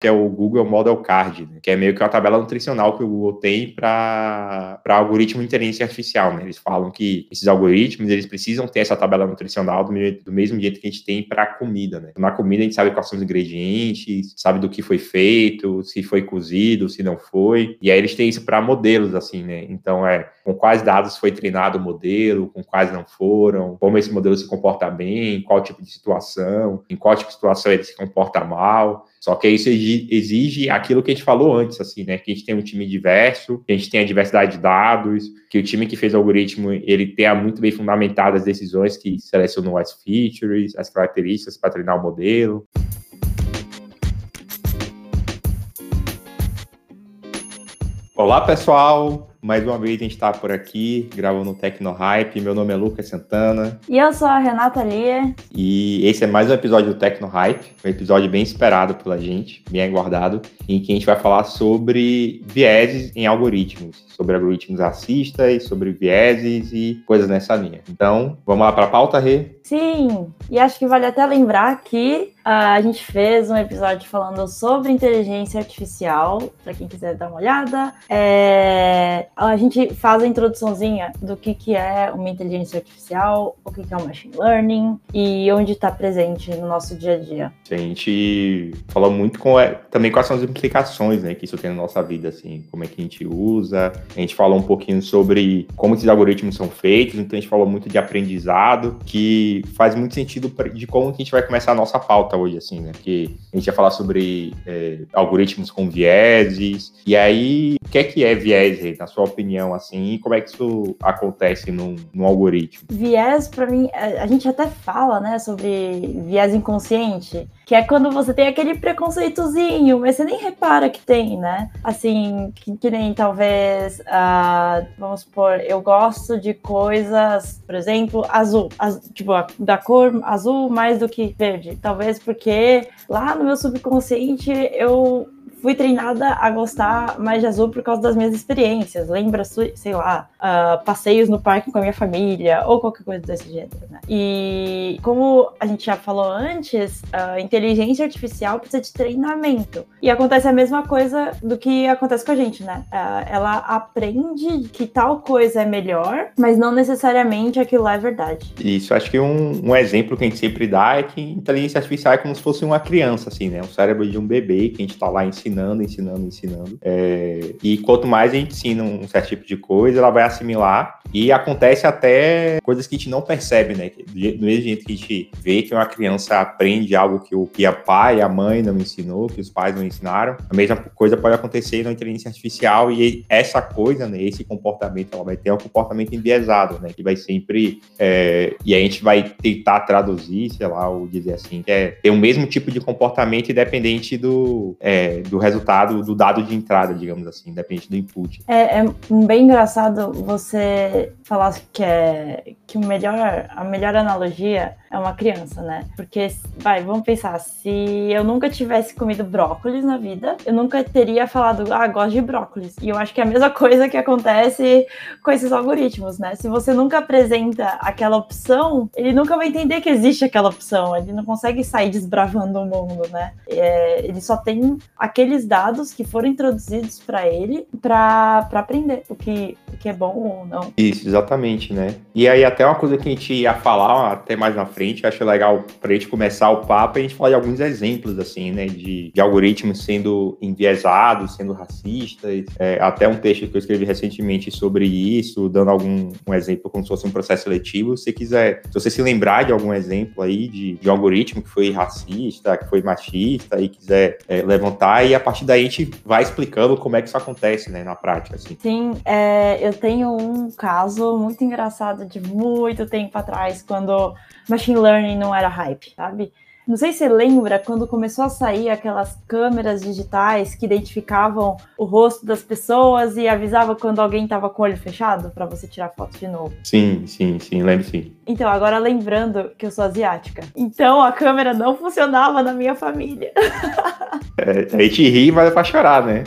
que é o Google Model Card, né? que é meio que uma tabela nutricional que o Google tem para algoritmo de inteligência artificial. Né? Eles falam que esses algoritmos eles precisam ter essa tabela nutricional do, do mesmo jeito que a gente tem para comida. Né? Na comida a gente sabe quais são os ingredientes, sabe do que foi feito, se foi cozido, se não foi. E aí eles têm isso para modelos, assim, né? Então é com quais dados foi treinado o modelo, com quais não foram, como esse modelo se comporta bem, qual tipo de situação, em qual tipo de situação ele se comporta mal. Só que isso exige aquilo que a gente falou antes, assim, né? Que a gente tem um time diverso, que a gente tem a diversidade de dados, que o time que fez o algoritmo, ele tenha muito bem fundamentadas as decisões que selecionou as features, as características para treinar o modelo. Olá, pessoal! Mais uma vez a gente está por aqui, gravando o Tecno Hype. Meu nome é Lucas Santana. E eu sou a Renata Lia. E esse é mais um episódio do Tecno Hype, um episódio bem esperado pela gente, bem aguardado, em que a gente vai falar sobre vieses em algoritmos, sobre algoritmos racistas, sobre vieses e coisas nessa linha. Então, vamos lá para a pauta, Rê? Sim, e acho que vale até lembrar que a gente fez um episódio falando sobre inteligência artificial, para quem quiser dar uma olhada. É, a gente faz a introduçãozinha do que, que é uma inteligência artificial, o que, que é o machine learning e onde está presente no nosso dia a dia. A gente falou muito com é, também quais são as implicações né, que isso tem na nossa vida, assim, como é que a gente usa. A gente falou um pouquinho sobre como esses algoritmos são feitos, então a gente falou muito de aprendizado, que faz muito sentido de como a gente vai começar a nossa pauta hoje, assim, né? Porque a gente ia falar sobre é, algoritmos com vieses, e aí, o que é que é viés, na sua opinião, assim, e como é que isso acontece num, num algoritmo? Viés, para mim, a gente até fala, né, sobre viés inconsciente, que é quando você tem aquele preconceitozinho, mas você nem repara que tem, né? Assim, que, que nem talvez, uh, vamos supor, eu gosto de coisas, por exemplo, azul, az, tipo, da cor azul mais do que verde. Talvez porque lá no meu subconsciente eu fui treinada a gostar mais de azul por causa das minhas experiências. Lembra, sei lá, uh, passeios no parque com a minha família ou qualquer coisa desse gênero, né? E como a gente já falou antes, a inteligência artificial precisa de treinamento. E acontece a mesma coisa do que acontece com a gente, né? Uh, ela aprende que tal coisa é melhor, mas não necessariamente aquilo é verdade. Isso, acho que um, um exemplo que a gente sempre dá é que inteligência artificial é como se fosse uma criança, assim, né? O cérebro de um bebê que a gente tá lá ensinando ensinando, ensinando, ensinando. É, e quanto mais a gente ensina um certo tipo de coisa, ela vai assimilar. E acontece até coisas que a gente não percebe, né? Do mesmo jeito que a gente vê que uma criança aprende algo que o que a pai, a mãe não ensinou, que os pais não ensinaram, a mesma coisa pode acontecer na inteligência artificial e essa coisa, né? Esse comportamento, ela vai ter um comportamento enviesado, né? Que vai sempre. É, e a gente vai tentar traduzir, sei lá, ou dizer assim, que é ter o mesmo tipo de comportamento independente do, é, do resultado do dado de entrada, digamos assim, independente do input. É, é bem engraçado você falar que é que o melhor, a melhor analogia é uma criança, né? Porque, vai, vamos pensar, se eu nunca tivesse comido brócolis na vida, eu nunca teria falado, ah, gosto de brócolis. E eu acho que é a mesma coisa que acontece com esses algoritmos, né? Se você nunca apresenta aquela opção, ele nunca vai entender que existe aquela opção, ele não consegue sair desbravando o mundo, né? É, ele só tem aqueles dados que foram introduzidos para ele para aprender o que, o que é bom ou não. Isso, exatamente, né? E aí, até uma coisa que a gente ia falar até mais na frente. Acho legal para a gente começar o papo e a gente falar de alguns exemplos, assim, né, de, de algoritmos sendo enviesados, sendo racistas. É, até um texto que eu escrevi recentemente sobre isso, dando algum um exemplo como se fosse um processo seletivo. Se quiser, se você se lembrar de algum exemplo aí de, de algoritmo que foi racista, que foi machista e quiser é, levantar, e a partir daí a gente vai explicando como é que isso acontece, né, na prática, assim. Sim, é, eu tenho um caso muito engraçado de muito tempo atrás, quando machine learning não era hype, sabe? Não sei se você lembra quando começou a sair aquelas câmeras digitais que identificavam o rosto das pessoas e avisava quando alguém estava com o olho fechado para você tirar foto de novo. Sim, sim, sim, lembro sim. Então, agora lembrando que eu sou asiática. Então a câmera não funcionava na minha família. É, a gente ri, mas é pra chorar, né?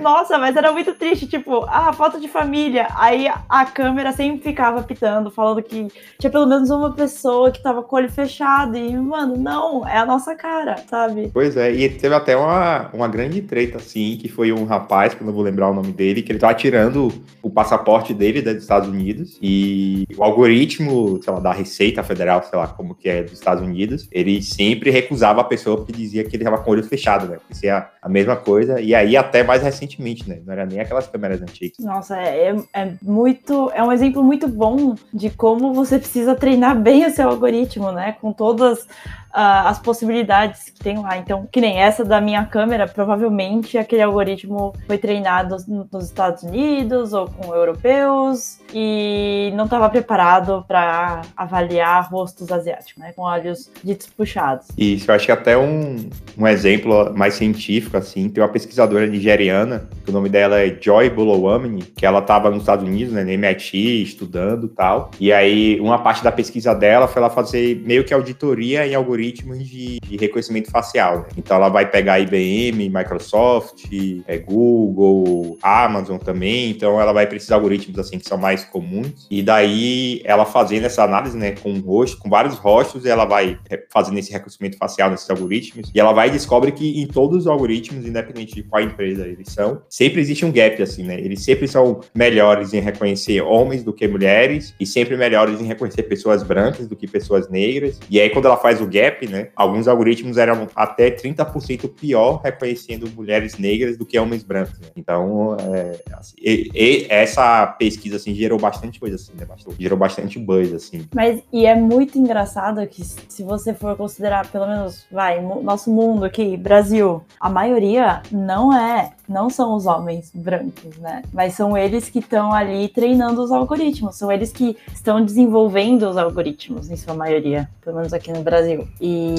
Nossa, mas era muito triste, tipo, ah, foto de família. Aí a câmera sempre ficava pitando, falando que tinha pelo menos uma pessoa que tava com o olho fechado. E, mano, não, é a nossa cara, sabe? Pois é, e teve até uma, uma grande treta, assim, que foi um rapaz, que eu não vou lembrar o nome dele, que ele tava tirando o passaporte dele dos Estados Unidos e o algoritmo, sei lá, da Receita Federal, sei lá, como que é dos Estados Unidos, ele sempre recusava a pessoa porque dizia que ele tava com o olho fechado, né? Porque seria a mesma coisa. E aí, até mais recentemente, né? Não era nem aquelas câmeras antigas. Nossa, é, é muito. É um exemplo muito bom de como você precisa treinar bem o seu algoritmo, né? Com todas uh, as possibilidades que tem lá. Então, que nem essa da minha câmera, provavelmente aquele algoritmo foi treinado nos Estados Unidos ou com europeus e não estava preparado para avaliar rostos asiáticos, né? Com olhos ditos puxados. Isso, eu acho que até um, um exemplo mais científico, assim, tem uma pesquisadora nigeriana, o nome dela é Joy Bolowamini, que ela estava nos Estados Unidos, né, no MIT, estudando tal. E aí, uma parte da pesquisa dela foi ela fazer meio que auditoria em algoritmos algoritmos de, de reconhecimento facial. Né? Então ela vai pegar IBM, Microsoft, é, Google, Amazon também. Então ela vai precisar de algoritmos assim que são mais comuns. E daí ela fazendo essa análise, né, com rosto, com vários rostos, ela vai fazendo esse reconhecimento facial nesses algoritmos. E ela vai e descobre que em todos os algoritmos, independente de qual empresa eles são, sempre existe um gap assim, né? Eles sempre são melhores em reconhecer homens do que mulheres e sempre melhores em reconhecer pessoas brancas do que pessoas negras. E aí quando ela faz o gap né? Alguns algoritmos eram até 30% pior reconhecendo mulheres negras do que homens brancos. Né? Então, é, assim, e, e essa pesquisa assim gerou bastante coisa assim, né? Gerou bastante buzz assim. Mas e é muito engraçado que se você for considerar pelo menos, vai, nosso mundo aqui, Brasil, a maioria não é não são os homens brancos, né? Mas são eles que estão ali treinando os algoritmos, são eles que estão desenvolvendo os algoritmos, em sua maioria, pelo menos aqui no Brasil. E,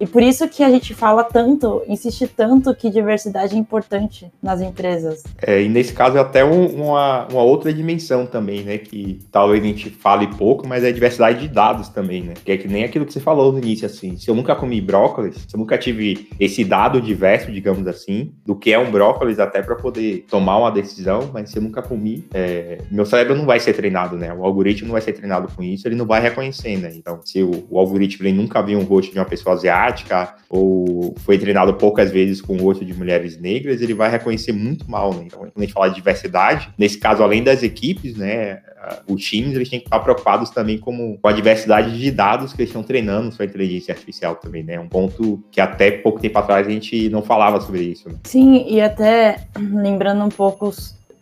e por isso que a gente fala tanto, insiste tanto que diversidade é importante nas empresas. É, e nesse caso é até um, uma, uma outra dimensão também, né? Que talvez a gente fale pouco, mas é a diversidade de dados também, né? Que é que nem aquilo que você falou no início, assim. Se eu nunca comi brócolis, se eu nunca tive esse dado diverso, digamos assim, do que é um brócolis até para poder tomar uma decisão, mas se eu nunca comi, é, meu cérebro não vai ser treinado, né? O algoritmo não vai ser treinado com isso, ele não vai reconhecer, né? Então, se o, o algoritmo ele nunca viu um rosto de uma pessoa asiática ou foi treinado poucas vezes com o rosto de mulheres negras, ele vai reconhecer muito mal, né? Então, quando a gente fala de diversidade, nesse caso, além das equipes, né? os times eles têm que estar preocupados também com a diversidade de dados que eles estão treinando sua inteligência artificial também, né? Um ponto que até pouco tempo atrás a gente não falava sobre isso. Né? Sim, e até lembrando um pouco,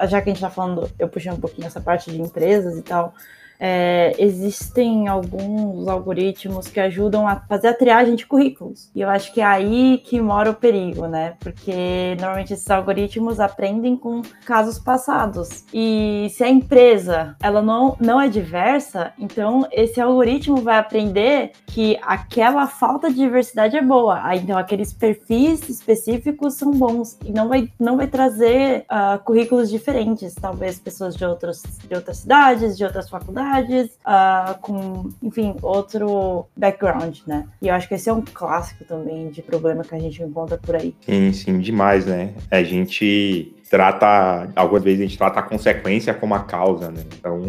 já que a gente está falando, eu puxei um pouquinho essa parte de empresas e tal, é, existem alguns algoritmos que ajudam a fazer a triagem de currículos. E eu acho que é aí que mora o perigo, né? Porque normalmente esses algoritmos aprendem com casos passados. E se a empresa ela não, não é diversa, então esse algoritmo vai aprender que aquela falta de diversidade é boa. Aí, então aqueles perfis específicos são bons e não vai, não vai trazer uh, currículos diferentes, talvez pessoas de, outros, de outras cidades, de outras faculdades uh, com, enfim, outro background, né? E eu acho que esse é um clássico também de problema que a gente encontra por aí. Sim, sim, demais, né? A gente trata, algumas vezes a gente trata a consequência como a causa, né? Então,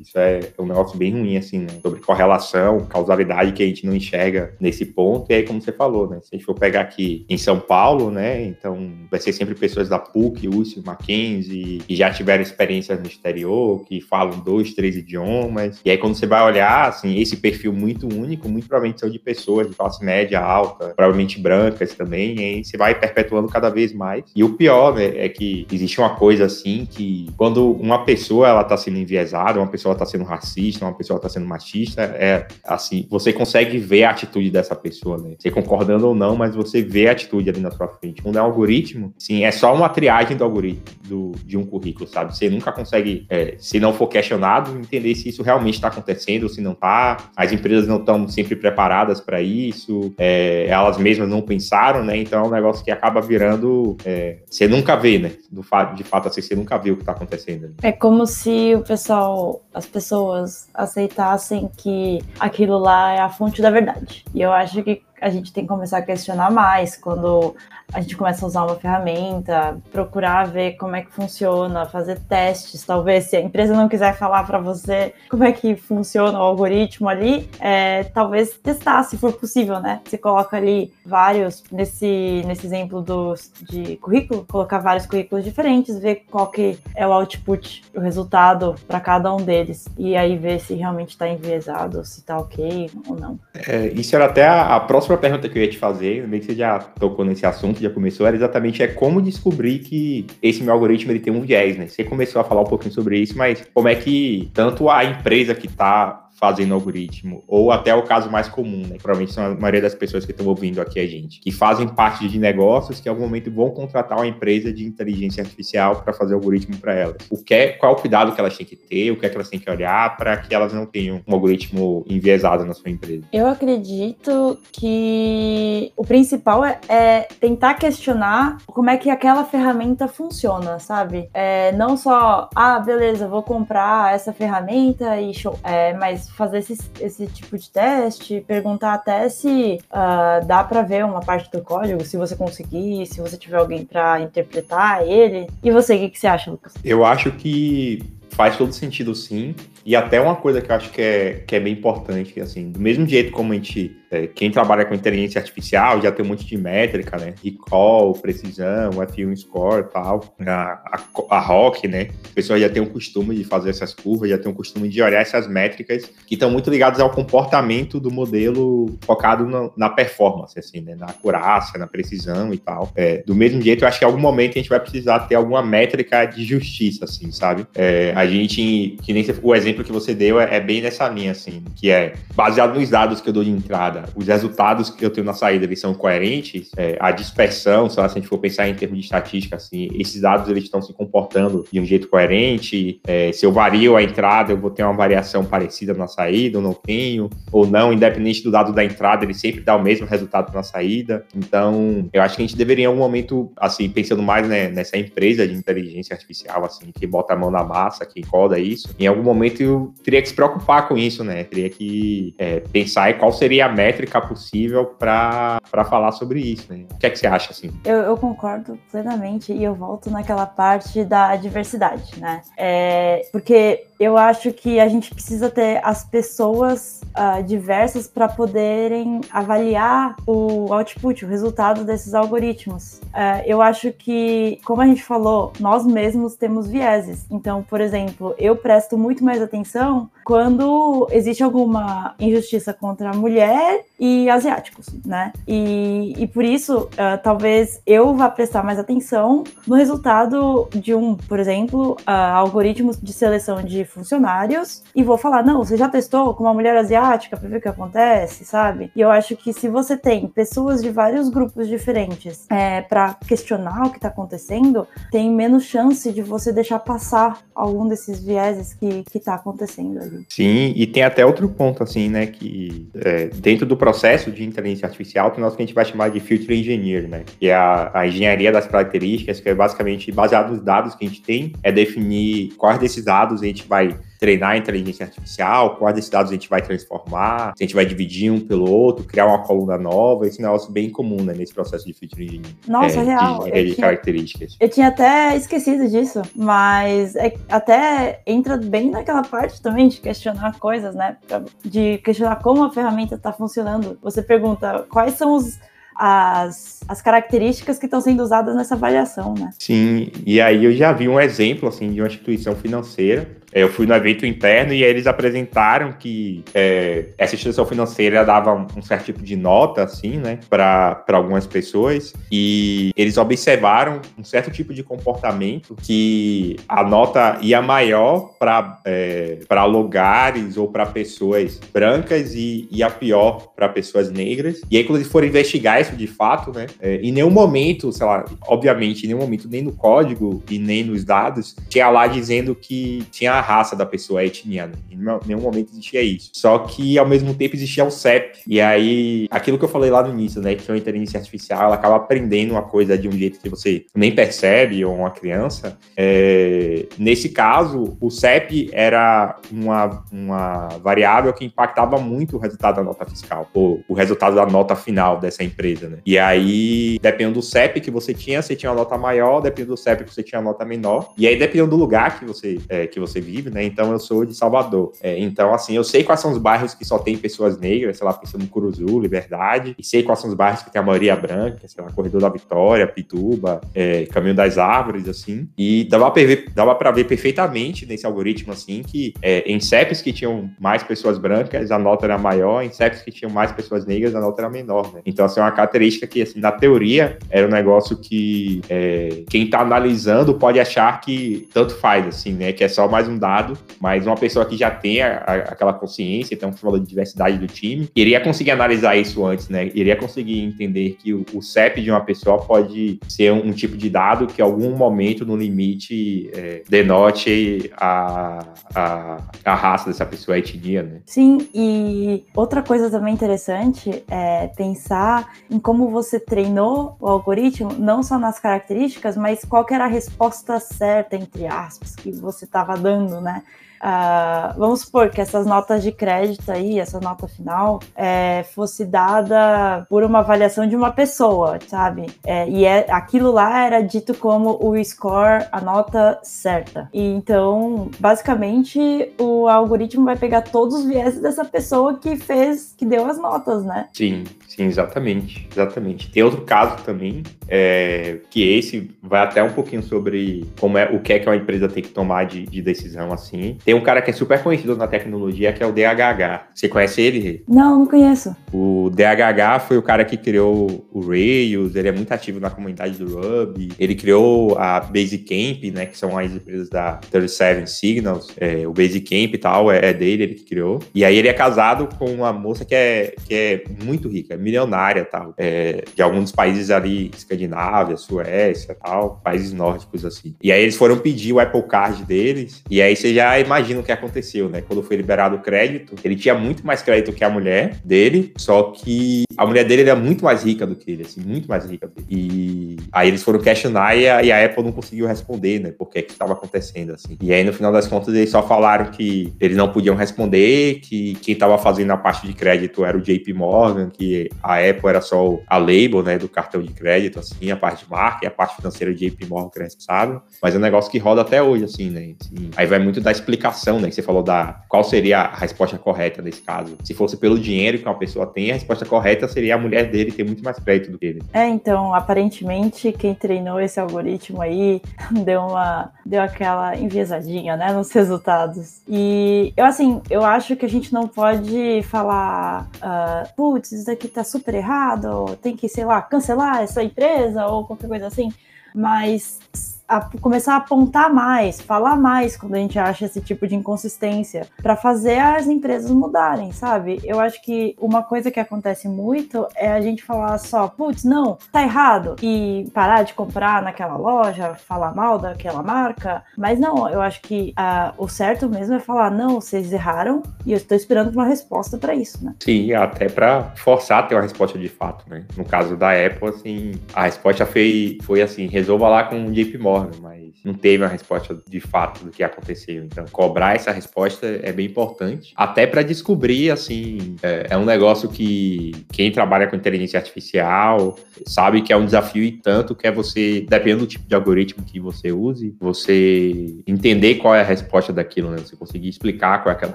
isso é um negócio bem ruim, assim, né? Sobre correlação, causalidade que a gente não enxerga nesse ponto. E aí, como você falou, né? Se a gente for pegar aqui em São Paulo, né? Então, vai ser sempre pessoas da PUC, UC, Mackenzie, que já tiveram experiências no exterior, que falam dois, três idiomas. E aí, quando você vai olhar, assim, esse perfil muito único, muito provavelmente são de pessoas de classe média alta, provavelmente brancas também, e aí você vai perpetuando cada vez mais. E o pior, né, é que existe uma coisa assim que quando uma pessoa ela tá sendo enviesada, uma pessoa está sendo racista, uma pessoa está sendo machista, é assim, você consegue ver a atitude dessa pessoa, né? Você concordando ou não, mas você vê a atitude ali na sua frente. Quando é um algoritmo, sim, é só uma triagem do algoritmo do, de um currículo, sabe? Você nunca consegue, é, se não for questionado, entender se isso realmente está acontecendo ou se não está. As empresas não estão sempre preparadas para isso, é, elas mesmas não pensaram, né? Então é um negócio que acaba virando, é, você nunca vê, né? Do fato, de fato, assim, você nunca viu o que está acontecendo. É como se o pessoal, as pessoas aceitassem que aquilo lá é a fonte da verdade. E eu acho que a gente tem que começar a questionar mais quando a gente começa a usar uma ferramenta, procurar ver como é que funciona, fazer testes, talvez se a empresa não quiser falar para você como é que funciona o algoritmo ali, é, talvez testar se for possível, né? Você coloca ali vários, nesse, nesse exemplo dos, de currículo, colocar vários currículos diferentes, ver qual que é o output, o resultado para cada um deles, e aí ver se realmente está enviesado, se está ok ou não. É, isso era até a, a, próxima pergunta que eu ia te fazer, bem que você já tocou nesse assunto, já começou, era exatamente é como descobrir que esse meu algoritmo ele tem um viés, né? Você começou a falar um pouquinho sobre isso, mas como é que tanto a empresa que está fazendo algoritmo, ou até o caso mais comum, né? Provavelmente são a maioria das pessoas que estão ouvindo aqui a gente, que fazem parte de negócios que em algum momento vão contratar uma empresa de inteligência artificial para fazer algoritmo para elas. O que é, qual é o cuidado que elas têm que ter, o que é que elas têm que olhar para que elas não tenham um algoritmo enviesado na sua empresa? Eu acredito que o principal é, é tentar questionar como é que aquela ferramenta funciona, sabe? É, não só, ah, beleza, vou comprar essa ferramenta e show, é, mas fazer esse, esse tipo de teste, perguntar até se uh, dá para ver uma parte do código, se você conseguir, se você tiver alguém para interpretar ele. E você, o que, que você acha, Lucas? Eu acho que faz todo sentido sim. E até uma coisa que eu acho que é, que é bem importante, assim, do mesmo jeito como a gente é, quem trabalha com inteligência artificial já tem um monte de métrica, né? Recall, precisão, F1 score e tal. A, a, a ROC, né? As pessoas já têm o costume de fazer essas curvas, já têm o costume de olhar essas métricas que estão muito ligadas ao comportamento do modelo focado no, na performance, assim, né? Na acurácia, na precisão e tal. É, do mesmo jeito, eu acho que em algum momento a gente vai precisar ter alguma métrica de justiça, assim, sabe? É, a gente, que nem o exemplo que você deu é, é bem nessa linha, assim, que é baseado nos dados que eu dou de entrada os resultados que eu tenho na saída eles são coerentes, é, a dispersão, sei lá, se a gente for pensar em termos de estatística, assim, esses dados eles estão se comportando de um jeito coerente, é, se eu vario a entrada, eu vou ter uma variação parecida na saída, ou não tenho, ou não, independente do dado da entrada, ele sempre dá o mesmo resultado na saída. Então, eu acho que a gente deveria, em algum momento, assim, pensando mais né, nessa empresa de inteligência artificial, assim, que bota a mão na massa, que encoda isso, em algum momento eu teria que se preocupar com isso, né? Teria que é, pensar em qual seria a meta métrica possível para falar sobre isso. Né? O que é que você acha assim? Eu, eu, concordo plenamente e eu volto naquela parte da diversidade, né? É, porque eu acho que a gente precisa ter as pessoas uh, diversas para poderem avaliar o output, o resultado desses algoritmos. Uh, eu acho que, como a gente falou, nós mesmos temos vieses. Então, por exemplo, eu presto muito mais atenção quando existe alguma injustiça contra a mulher e asiáticos, né? E, e por isso, uh, talvez eu vá prestar mais atenção no resultado de um, por exemplo, algoritmos de seleção de funcionários e vou falar, não, você já testou com uma mulher asiática para ver o que acontece, sabe? E eu acho que se você tem pessoas de vários grupos diferentes é, para questionar o que está acontecendo, tem menos chance de você deixar passar algum desses vieses que, que tá acontecendo ali. Sim, e tem até outro ponto, assim, né, que é, dentro do processo de inteligência artificial tem nós que a gente vai chamar de filter engineer, né, que é a, a engenharia das características, que é basicamente baseado nos dados que a gente tem, é definir quais desses dados a gente vai treinar a inteligência artificial, quais desses dados a gente vai transformar, se a gente vai dividir um pelo outro, criar uma coluna nova, esse negócio bem comum, né, nesse processo de filtro engineering. Nossa, é, real. De, de tinha, características. Eu tinha até esquecido disso, mas é, até entra bem naquela parte também de questionar coisas, né, de questionar como a ferramenta está funcionando. Você pergunta quais são os as, as características que estão sendo usadas nessa avaliação, né? Sim, e aí eu já vi um exemplo, assim, de uma instituição financeira é, eu fui no evento interno e eles apresentaram que é, essa instituição financeira dava um certo tipo de nota, assim, né, para algumas pessoas, e eles observaram um certo tipo de comportamento que a nota ia maior para é, lugares ou para pessoas brancas e, e a pior para pessoas negras. E aí, quando eles foram investigar isso de fato, né, é, em nenhum momento, sei lá, obviamente, em nenhum momento, nem no código e nem nos dados, tinha lá dizendo que tinha raça da pessoa, a etnia. Né? Em nenhum momento existia isso. Só que, ao mesmo tempo, existia o CEP. E aí, aquilo que eu falei lá no início, né? Que a inteligência artificial, ela acaba aprendendo uma coisa de um jeito que você nem percebe, ou uma criança. É... Nesse caso, o CEP era uma, uma variável que impactava muito o resultado da nota fiscal, ou o resultado da nota final dessa empresa. Né? E aí, dependendo do CEP que você tinha, você tinha uma nota maior, dependendo do CEP que você tinha uma nota menor. E aí, dependendo do lugar que você, é, que você vive, né? Então, eu sou de Salvador. É, então, assim, eu sei quais são os bairros que só tem pessoas negras, sei lá, pensando no Curuzu, Liberdade, e sei quais são os bairros que tem a maioria branca, sei lá, Corredor da Vitória, Pituba, é, Caminho das Árvores, assim. E dava pra ver, dava pra ver perfeitamente nesse algoritmo, assim, que é, em CEPs que tinham mais pessoas brancas, a nota era maior, em CEPs que tinham mais pessoas negras, a nota era menor, né? Então, assim, é uma característica que, assim, na teoria, era um negócio que é, quem está analisando pode achar que tanto faz, assim, né? Que é só mais um dado, mas uma pessoa que já tem a, a, aquela consciência, então, falou de diversidade do time, iria conseguir analisar isso antes, né? Iria conseguir entender que o, o CEP de uma pessoa pode ser um, um, tipo de dado que, em algum momento, no limite, é, denote a, a, a raça dessa pessoa, a etnia, né? Sim, e outra coisa também interessante é pensar em como você treinou o algoritmo, não só nas características, mas qual era a resposta certa, entre aspas, que você estava dando, né? Uh, vamos supor que essas notas de crédito aí, essa nota final, é, fosse dada por uma avaliação de uma pessoa, sabe? É, e é, aquilo lá era dito como o score, a nota certa. E então, basicamente, o algoritmo vai pegar todos os vieses dessa pessoa que fez, que deu as notas, né? Sim, sim, exatamente, exatamente. Tem outro caso também, é, que esse vai até um pouquinho sobre como é o que é que uma empresa tem que tomar de, de decisão assim. Tem um cara que é super conhecido na tecnologia, que é o DHH. Você conhece ele? Não, não conheço. O DHH foi o cara que criou o Rails, ele é muito ativo na comunidade do Ruby. Ele criou a Basecamp, né, que são as empresas da 37 Signals. É, o Basecamp e tal é, é, dele, ele que criou. E aí ele é casado com uma moça que é, que é muito rica, milionária tal, é, de alguns países ali, Escandinávia, Suécia tal, países nórdicos assim. E aí eles foram pedir o Apple Card deles, e aí você já imagina o que aconteceu, né? Quando foi liberado o crédito, ele tinha muito mais crédito que a mulher dele, só que a mulher dele era muito mais rica do que ele, assim, muito mais rica. E aí eles foram questionar e a, e a Apple não conseguiu responder, né? Por que que estava acontecendo, assim. E aí, no final das contas, eles só falaram que eles não podiam responder, que quem estava fazendo a parte de crédito era o JP Morgan, que a Apple era só a label, né, do cartão de crédito, assim, a parte de marca e a parte financeira do JP Morgan que é responsável. Mas é um negócio que roda até hoje, assim, né? Assim, aí vai muito da explicação, né? Que você falou da qual seria a resposta correta nesse caso. Se fosse pelo dinheiro que uma pessoa tem, a resposta correta seria a mulher dele ter muito mais crédito do que ele. É, então, aparentemente, quem treinou esse algoritmo aí deu uma deu aquela enviesadinha, né, nos resultados. E eu assim, eu acho que a gente não pode falar, uh, putz, isso daqui tá super errado, tem que, sei lá, cancelar essa empresa ou qualquer coisa assim. Mas a começar a apontar mais, falar mais quando a gente acha esse tipo de inconsistência, para fazer as empresas mudarem, sabe? Eu acho que uma coisa que acontece muito é a gente falar só, putz, não, tá errado, e parar de comprar naquela loja, falar mal daquela marca, mas não, eu acho que uh, o certo mesmo é falar, não, vocês erraram e eu estou esperando uma resposta para isso, né? Sim, até para forçar a ter uma resposta de fato, né? No caso da Apple, assim, a resposta foi, foi assim, resolva lá com o JP Morgan mas não teve uma resposta de fato do que aconteceu. Então, cobrar essa resposta é bem importante, até para descobrir, assim, é, é, um negócio que quem trabalha com inteligência artificial sabe que é um desafio e tanto que é você, dependendo do tipo de algoritmo que você use, você entender qual é a resposta daquilo, né? Você conseguir explicar qual é aquela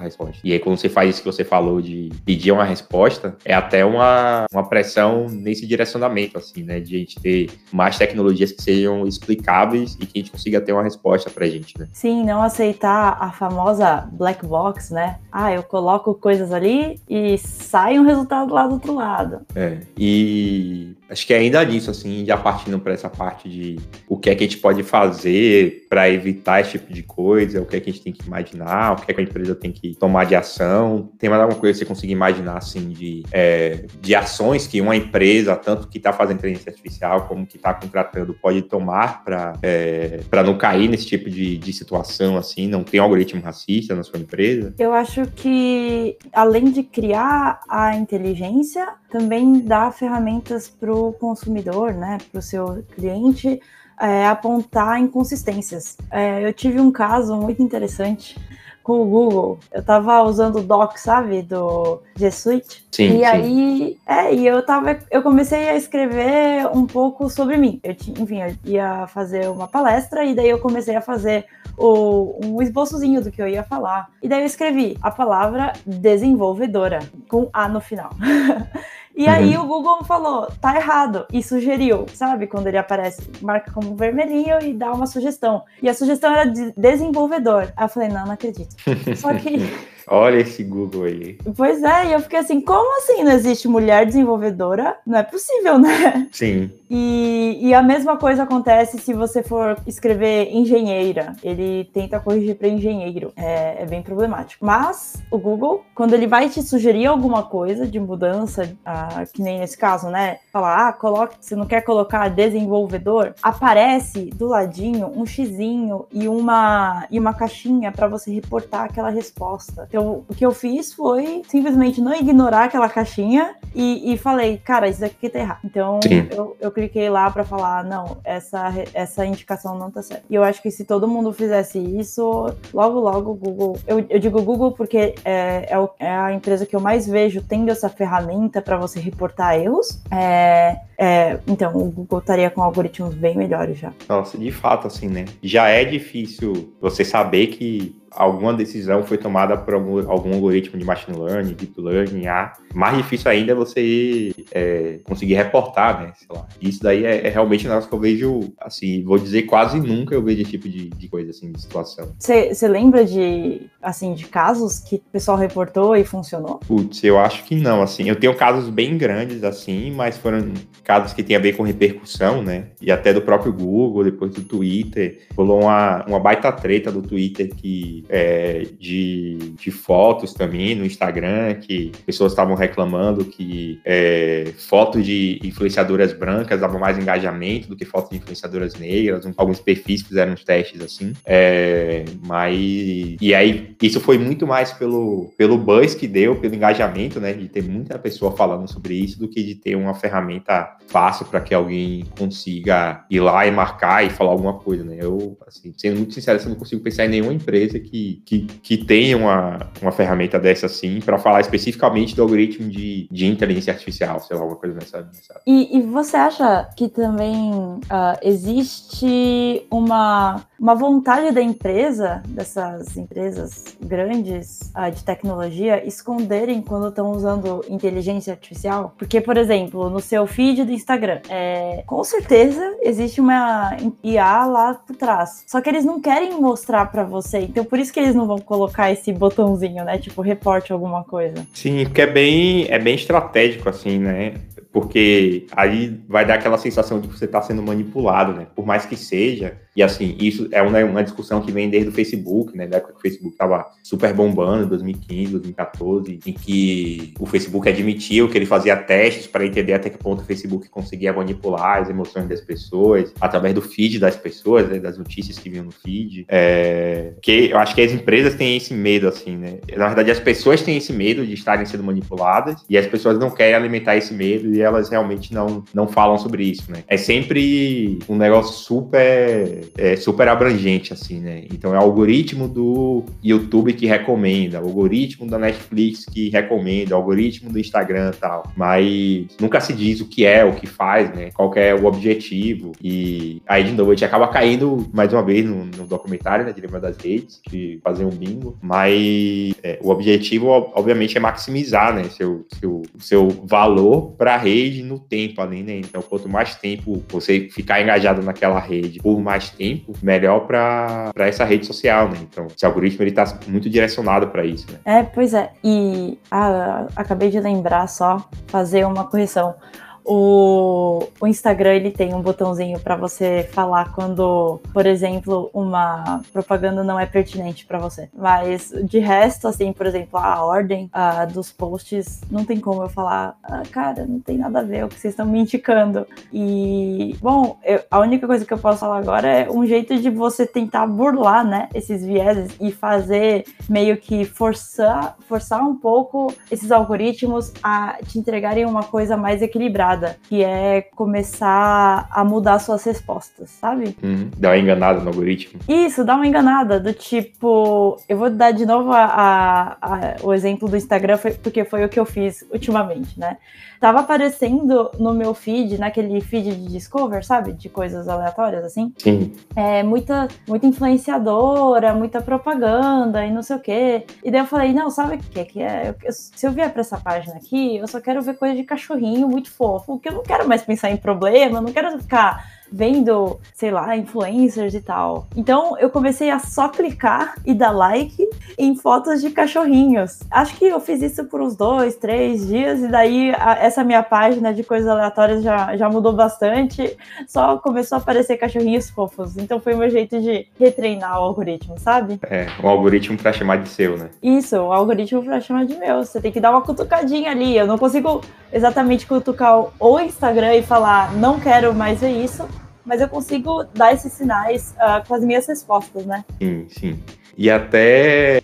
resposta. E aí, quando você faz isso que você falou de pedir uma resposta, é até uma, uma pressão nesse direcionamento, assim, né? De a gente ter mais tecnologias que sejam explicáveis e que a gente consiga ter uma resposta pra gente, né? Sim, não aceitar a famosa black box, né? Ah, eu coloco coisas ali e sai um resultado lá do outro lado. É, e acho que ainda nisso, assim, já partindo para essa parte de o que é que a gente pode fazer para evitar esse tipo de coisa, o que é que a gente tem que imaginar, o que é que a empresa tem que tomar de ação. Tem mais alguma coisa que você conseguir imaginar, assim, de, é, de ações que uma empresa, tanto que está fazendo inteligência artificial como que está contratando, pode tomar para é, não cair nesse tipo de, de situação, assim, não tem algoritmo racista na sua empresa? Eu acho que, além de criar a inteligência, também dá ferramentas para o consumidor, né, para o seu cliente, é, apontar inconsistências. É, eu tive um caso muito interessante com o Google. Eu tava usando o Doc, sabe? Do G Suite. Sim, e sim. aí, é, e eu tava, eu comecei a escrever um pouco sobre mim. Eu, enfim, eu ia fazer uma palestra e daí eu comecei a fazer o, um esboçozinho do que eu ia falar. E daí eu escrevi a palavra desenvolvedora, com A no final. E uhum. aí o Google falou, tá errado, e sugeriu, sabe? Quando ele aparece, marca como vermelhinho e dá uma sugestão. E a sugestão era de desenvolvedor. Aí eu falei, não, não acredito. Só que Olha esse Google aí. Pois é, e eu fiquei assim, como assim não existe mulher desenvolvedora? Não é possível, né? Sim. E, e a mesma coisa acontece se você for escrever engenheira. Ele tenta corrigir para engenheiro. É, é, bem problemático. Mas o Google, quando ele vai te sugerir alguma coisa de mudança, ah, que nem nesse caso, né? Falar, ah, coloque, você não quer colocar desenvolvedor, aparece do ladinho um xizinho e uma, e uma caixinha para você reportar aquela resposta. Então, o que eu fiz foi simplesmente não ignorar aquela caixinha e, e falei, cara, isso aqui tá errado. Então, eu, eu, cliquei lá para falar, não, essa, essa indicação não tá certa. E eu acho que se todo mundo fizesse isso, logo, logo o Google. Eu, eu digo Google porque é, é, o, é, a empresa que eu mais vejo tendo essa ferramenta para você reportar erros. É, é, então, o Google estaria com algoritmos bem melhores já. Nossa, de fato, assim, né? Já é difícil você saber que alguma decisão foi tomada por algum, algum, algoritmo de machine learning, deep learning, A. Mais difícil ainda é você é, conseguir reportar, né? Sei lá. Isso daí é, é, realmente um negócio que eu vejo, assim, vou dizer quase nunca eu vejo esse tipo de, de coisa, assim, de situação. Você lembra de, assim, de casos que o pessoal reportou e funcionou? Putz, eu acho que não, assim. Eu tenho casos bem grandes, assim, mas foram casos que têm a ver com repercussão, né? E até do próprio Google, depois do Twitter. Rolou uma, uma baita treta do Twitter que é, de, de, fotos também no Instagram, que pessoas estavam reclamando que é, fotos de influenciadoras brancas davam mais engajamento do que fotos de influenciadoras negras. Alguns perfis fizeram uns testes assim. É, mas. E aí, isso foi muito mais pelo, pelo buzz que deu, pelo engajamento, né? De ter muita pessoa falando sobre isso, do que de ter uma ferramenta fácil para que alguém consiga ir lá e marcar e falar alguma coisa, né? Eu, assim, sendo muito sincero, eu não consigo pensar em nenhuma empresa que que, que, que tem uma, uma ferramenta dessa assim para falar especificamente do algoritmo de, de inteligência artificial, sei lá, alguma coisa nessa. nessa... E, e você acha que também uh, existe uma, uma vontade da empresa, dessas empresas grandes uh, de tecnologia, esconderem quando estão usando inteligência artificial? Porque, por exemplo, no seu feed do Instagram, é, com certeza existe uma IA lá por trás. Só que eles não querem mostrar para você. Então, por isso que eles não vão colocar esse botãozinho, né? Tipo, reporte alguma coisa. Sim, porque é bem, é bem estratégico, assim, né? Porque aí vai dar aquela sensação de que você está sendo manipulado, né? Por mais que seja, e assim, isso é uma, uma discussão que vem desde o Facebook, né? Da época que o Facebook estava super bombando, 2015, 2014, em que o Facebook admitiu que ele fazia testes para entender até que ponto o Facebook conseguia manipular as emoções das pessoas, através do feed das pessoas, né? das notícias que vinham no feed. É, que eu acho que as empresas têm esse medo, assim, né? Na verdade, as pessoas têm esse medo de estarem sendo manipuladas e as pessoas não querem alimentar esse medo elas realmente não, não falam sobre isso, né? É sempre um negócio super é super abrangente, assim, né? Então é o algoritmo do YouTube que recomenda, o algoritmo da Netflix que recomenda, o algoritmo do Instagram e tal. Mas nunca se diz o que é, o que faz, né? Qual é o objetivo. E aí, de novo, a gente acaba caindo mais uma vez no, no documentário, né? Dilema das redes, de fazer um bingo. Mas é, o objetivo, obviamente, é maximizar, né? Seu, seu, seu valor para a rede no tempo ali, né? Então, quanto mais tempo você ficar engajado naquela rede por mais tempo, melhor para essa rede social, né? Então, esse algoritmo ele tá muito direcionado para isso, né? É, pois é. E ah, acabei de lembrar só fazer uma correção. O, o Instagram ele tem um botãozinho para você falar quando, por exemplo, uma propaganda não é pertinente para você. Mas de resto, assim, por exemplo, a ordem dos posts, não tem como eu falar, ah, cara, não tem nada a ver o que vocês estão me indicando. E, bom, eu, a única coisa que eu posso falar agora é um jeito de você tentar burlar, né, esses vieses e fazer meio que forçar, forçar um pouco esses algoritmos a te entregarem uma coisa mais equilibrada parada, que é começar a mudar suas respostas, sabe? Uhum. Dá uma enganada no algoritmo. Isso, dá uma enganada, do tipo, eu vou dar de novo a, a, a, o exemplo do Instagram, foi, porque foi o que eu fiz ultimamente, né? Tava aparecendo no meu feed, naquele feed de Discover, sabe? De coisas aleatórias, assim. Sim. É, muita, muita influenciadora, muita propaganda e não sei o quê. E daí eu falei, não, sabe o que, que é? Eu, eu, se eu vier pra essa página aqui, eu só quero ver coisa de cachorrinho muito fofo, porque eu não quero mais pensar em problema, não quero ficar vendo, sei lá, influencers e tal. Então eu comecei a só clicar e dar like em fotos de cachorrinhos. Acho que eu fiz isso por uns dois, três dias, e daí a, essa minha página de coisas aleatórias já, já mudou bastante. Só começou a aparecer cachorrinhos fofos. Então foi o meu jeito de retreinar o algoritmo, sabe? É, um algoritmo para chamar de seu, né? Isso, o algoritmo para chamar de meu. Você tem que dar uma cutucadinha ali. Eu não consigo exatamente cutucar o Instagram e falar, não quero mais ver isso mas eu consigo dar esses sinais uh, com as minhas respostas, né? Sim, sim. E até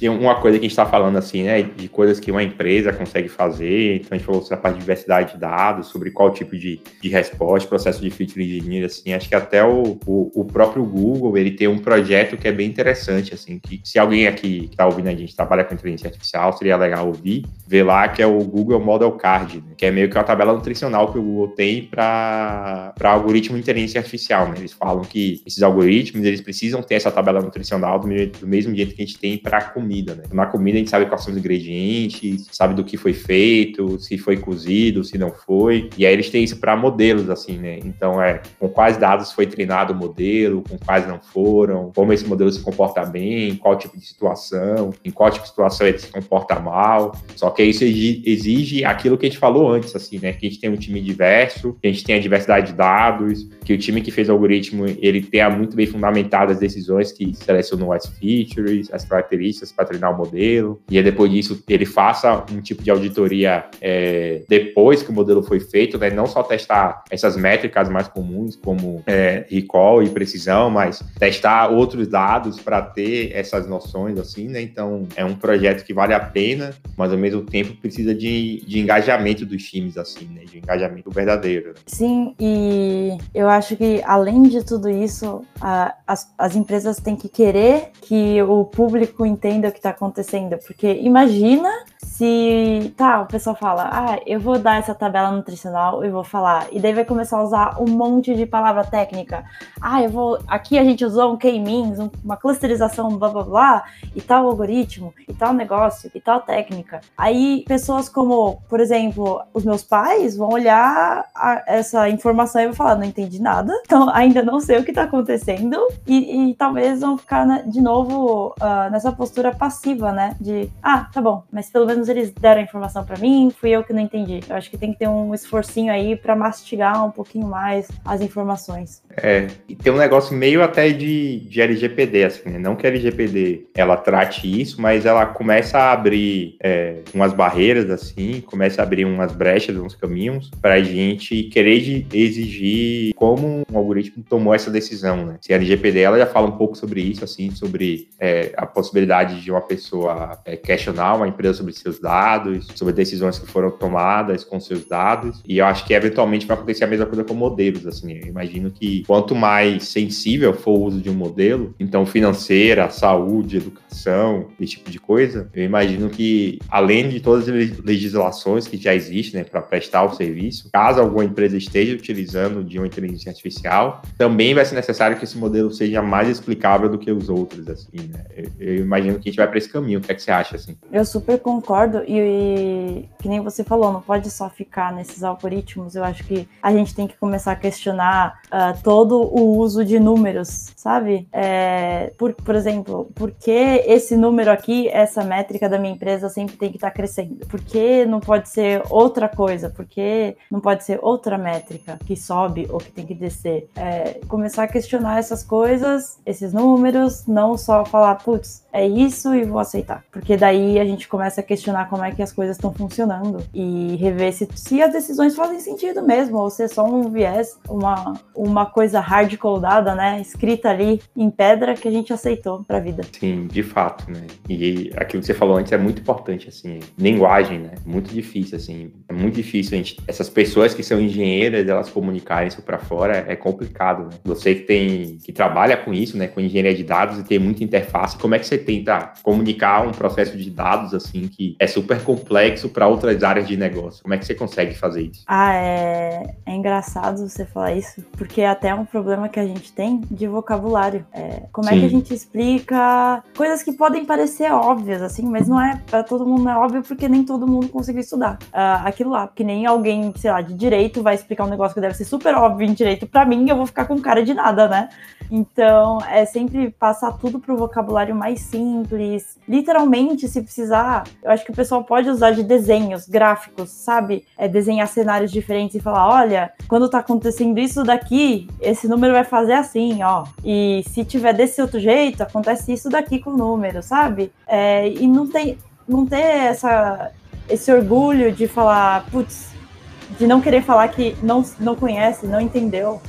tem uma coisa que a gente está falando assim, né, de coisas que uma empresa consegue fazer. Então a gente falou sobre a parte de diversidade de dados, sobre qual tipo de, de resposta, processo de feature engineering, assim. Acho que até o, o, o, próprio Google ele tem um projeto que é bem interessante, assim, que se alguém aqui que está ouvindo a gente trabalha com inteligência artificial, seria legal ouvir, ver lá que é o Google Model Card, né, que é meio que uma tabela nutricional que o Google tem para algoritmo de inteligência artificial. Né? Eles falam que esses algoritmos eles precisam ter essa tabela nutricional do do mesmo jeito que a gente tem para comida, né? Na comida a gente sabe quais são os ingredientes, sabe do que foi feito, se foi cozido, se não foi. E aí eles têm isso para modelos, assim, né? Então é com quais dados foi treinado o modelo, com quais não foram, como esse modelo se comporta bem, qual tipo de situação, em qual tipo de situação ele se comporta mal. Só que isso exige aquilo que a gente falou antes, assim, né? Que a gente tem um time diverso, que a gente tem a diversidade de dados, que o time que fez o algoritmo ele tenha muito bem fundamentadas as decisões que selecionou as features, as características para treinar o modelo, e aí depois disso ele faça um tipo de auditoria é, depois que o modelo foi feito, né? Não só testar essas métricas mais comuns, como é, recall e precisão, mas testar outros dados para ter essas noções, assim, né? Então é um projeto que vale a pena, mas ao mesmo tempo precisa de, de engajamento dos times, assim, né? De engajamento verdadeiro. Né? Sim, e eu acho que além de tudo isso, a, as, as empresas têm que querer que o público entenda o que está acontecendo. Porque imagina se tá, o pessoal fala, ah, eu vou dar essa tabela nutricional e vou falar, e daí vai começar a usar um monte de palavra técnica. Ah, eu vou. Aqui a gente usou um K-means, uma clusterização, blá blá blá, e tal algoritmo, e tal negócio, e tal técnica. Aí pessoas como, por exemplo, os meus pais vão olhar a, essa informação e vão falar, não entendi nada, então ainda não sei o que tá acontecendo, e, e talvez vão ficar na, de novo uh, nessa postura passiva, né? De, ah, tá bom, mas pelo menos eles deram a informação para mim, fui eu que não entendi. Eu acho que tem que ter um esforcinho aí para mastigar um pouquinho mais as informações. É, e tem um negócio meio até de, de LGPD, assim, né? Não que a LGPD ela trate isso, mas ela começa a abrir é, umas barreiras, assim, começa a abrir umas brechas, uns caminhos, para gente querer exigir como um algoritmo tomou essa decisão, né? Se a LGPD ela já fala um pouco sobre isso, assim, sobre é, a possibilidade de uma pessoa é, questionar uma empresa sobre seus dados, sobre decisões que foram tomadas com seus dados. E eu acho que eventualmente vai acontecer a mesma coisa com modelos. Assim, eu imagino que quanto mais sensível for o uso de um modelo, então financeira, saúde, educação, esse tipo de coisa, eu imagino que além de todas as legislações que já existem né, para prestar o serviço, caso alguma empresa esteja utilizando de uma inteligência artificial, também vai ser necessário que esse modelo seja mais explicável do que os outros. Assim, né? eu, eu imagino que a gente vai para esse caminho. O que é que você acha? Assim? Eu super concordo concordo. E, e, que nem você falou, não pode só ficar nesses algoritmos. Eu acho que a gente tem que começar a questionar uh, todo o uso de números, sabe? É, por, por exemplo, por que esse número aqui, essa métrica da minha empresa sempre tem que estar tá crescendo? Por que não pode ser outra coisa? Por que não pode ser outra métrica que sobe ou que tem que descer? É, começar a questionar essas coisas, esses números, não só falar, putz, é isso e vou aceitar. Porque daí a gente começa a questionar como é que as coisas estão funcionando e rever se, se as decisões fazem sentido mesmo, ou se é só um viés, uma, uma coisa hard codada, né? Escrita ali em pedra que a gente aceitou pra vida. Sim, de fato, né? E aquilo que você falou antes é muito importante, assim, linguagem, né? Muito difícil, assim, é muito difícil a gente, essas pessoas que são engenheiras, elas comunicarem isso para fora é complicado, né? Você que tem, que trabalha com isso, né, com engenharia de dados e tem muita interface, como é que você tenta comunicar um processo de dados, assim, que é super complexo para outras áreas de negócio? Como é que você consegue fazer isso? Ah, é, é engraçado você falar isso, porque é até um problema que a gente tem de vocabulário. É, como Sim. é que a gente explica coisas que podem parecer óbvias, assim, mas não é para todo mundo, não é óbvio porque nem todo mundo conseguiu estudar uh, aquilo lá. Que nem alguém, sei lá, de direito vai explicar um negócio que deve ser super óbvio em direito para mim, eu vou ficar com cara de nada, né? Então, é sempre passar tudo pro vocabulário mais simples. Literalmente, se precisar, eu acho que o pessoal pode usar de desenhos, gráficos, sabe? É desenhar cenários diferentes e falar: olha, quando tá acontecendo isso daqui, esse número vai fazer assim, ó. E se tiver desse outro jeito, acontece isso daqui com o número, sabe? É, e não tem. Não ter essa, esse orgulho de falar, putz, de não querer falar que não, não conhece, não entendeu.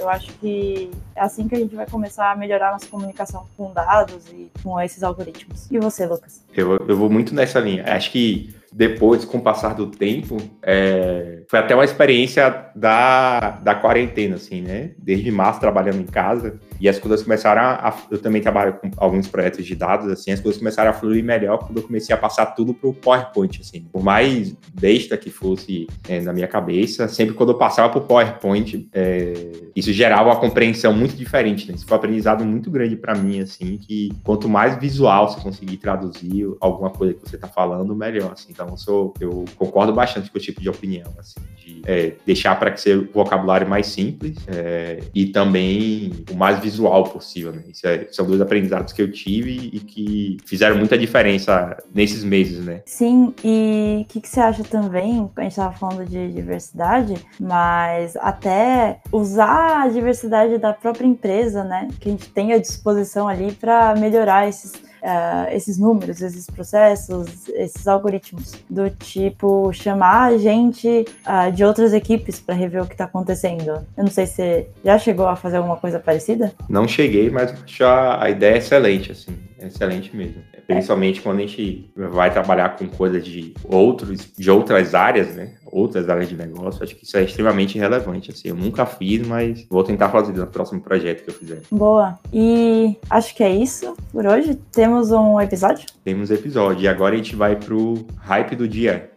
Eu acho que é assim que a gente vai começar a melhorar nossa comunicação com dados e com esses algoritmos. E você, Lucas? Eu, eu vou muito nessa linha. Acho que depois, com o passar do tempo, é, foi até uma experiência da, da quarentena, assim, né? Desde março trabalhando em casa e as coisas começaram a. Eu também trabalho com alguns projetos de dados, assim, as coisas começaram a fluir melhor quando eu comecei a passar tudo pro PowerPoint, assim. Por mais besta que fosse é, na minha cabeça, sempre quando eu passava pro PowerPoint, é, isso gerava uma compreensão muito diferente, né? Isso foi um aprendizado muito grande para mim, assim, que quanto mais visual você conseguir traduzir alguma coisa que você tá falando, melhor, assim. Então, eu, sou, eu concordo bastante com o tipo de opinião, assim, de é, deixar para que seja o vocabulário mais simples é, e também o mais visual visual possível. Né? É, são dois aprendizados que eu tive e que fizeram muita diferença nesses meses, né? Sim, e o que, que, você acha também? A gente estava falando de diversidade, mas até usar a diversidade da própria empresa, né? Que a gente tem à disposição ali para melhorar esses uh, esses números, esses processos, esses algoritmos, do tipo chamar a gente uh, de outras equipes para rever o que está acontecendo. Eu não sei se já chegou a fazer alguma coisa parecida. Não cheguei, mas acho a, ideia é excelente, assim, excelente mesmo. Principalmente quando a gente vai trabalhar com coisas de outros, de outras áreas, né? outras áreas de negócio, acho que isso é extremamente relevante. Assim, eu nunca fiz, mas vou tentar fazer no próximo projeto que eu fizer. Boa. E acho que é isso por hoje. Temos um episódio? Temos episódio. E agora a gente vai pro hype do dia.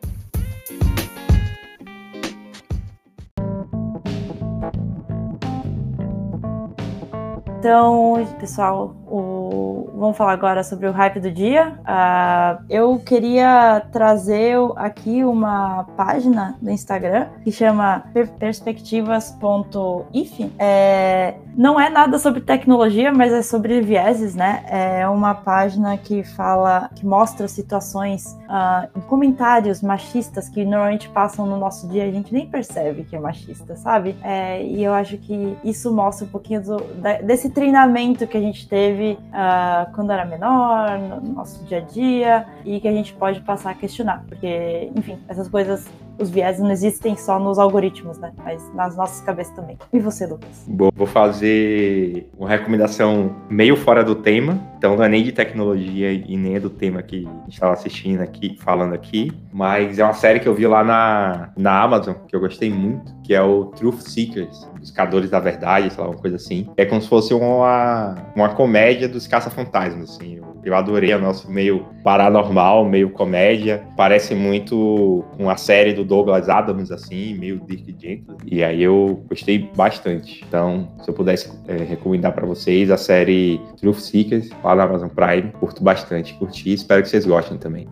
Então, pessoal, o... vamos falar agora sobre o hype do dia. Uh, eu queria trazer aqui uma página do Instagram que chama perspectivas.if. É... Não é nada sobre tecnologia, mas é sobre vieses, né? É uma página que fala, que mostra situações, uh, comentários machistas que normalmente passam no nosso dia, a gente nem percebe que é machista, sabe? É... E eu acho que isso mostra um pouquinho do, desse treinamento que a gente teve uh, quando era menor, no nosso dia a dia, e que a gente pode passar a questionar, porque, enfim, essas coisas os viés não existem só nos algoritmos, né? Mas nas nossas cabeças também. E você, Lucas? Bom, vou fazer uma recomendação meio fora do tema, então não é nem de tecnologia e nem é do tema que a gente estava assistindo aqui, falando aqui, mas é uma série que eu vi lá na, na Amazon, que eu gostei muito, que é o Truth Seekers, Buscadores da Verdade, sei lá, uma coisa assim. É como se fosse uma, uma comédia dos caça-fantasmas, assim. Eu, adorei, é o nosso meio paranormal, meio comédia. Parece muito uma série do Douglas Adams, assim, meio Dirk Gently. E aí eu gostei bastante. Então, se eu pudesse é, recomendar para vocês a série Truth Seekers, lá na Amazon Prime, curto bastante, curti. Espero que vocês gostem também.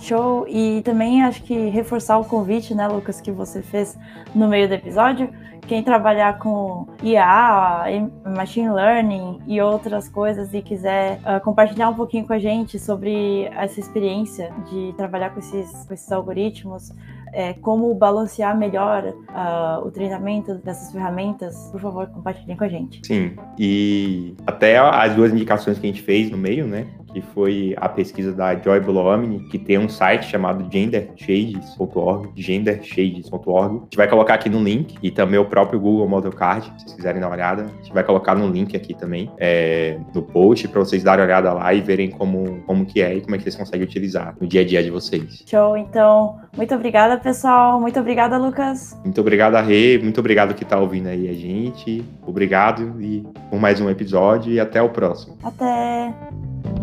Show! E também acho que reforçar o convite, né, Lucas, que você fez no meio do episódio. Quem trabalhar com IA, Machine Learning e outras coisas e quiser uh, compartilhar um pouquinho com a gente sobre essa experiência de trabalhar com esses, com esses algoritmos, é, como balancear melhor uh, o treinamento dessas ferramentas, por favor, compartilhem com a gente. Sim, e até as duas indicações que a gente fez no meio, né? Que foi a pesquisa da Joy Blomini, que tem um site chamado gendershades.org, gendershades.org. A gente vai colocar aqui no link e também o próprio Google Model Card, se vocês quiserem dar uma olhada. A gente vai colocar no link aqui também, é, no post, para vocês darem uma olhada lá e verem como, como que é e como é que vocês conseguem utilizar no dia a dia de vocês. Show, então, muito obrigada, pessoal. Muito obrigada, Lucas. Muito obrigado, Rê. Muito obrigado que está ouvindo aí a gente. Obrigado e por mais um episódio e até o próximo. Até!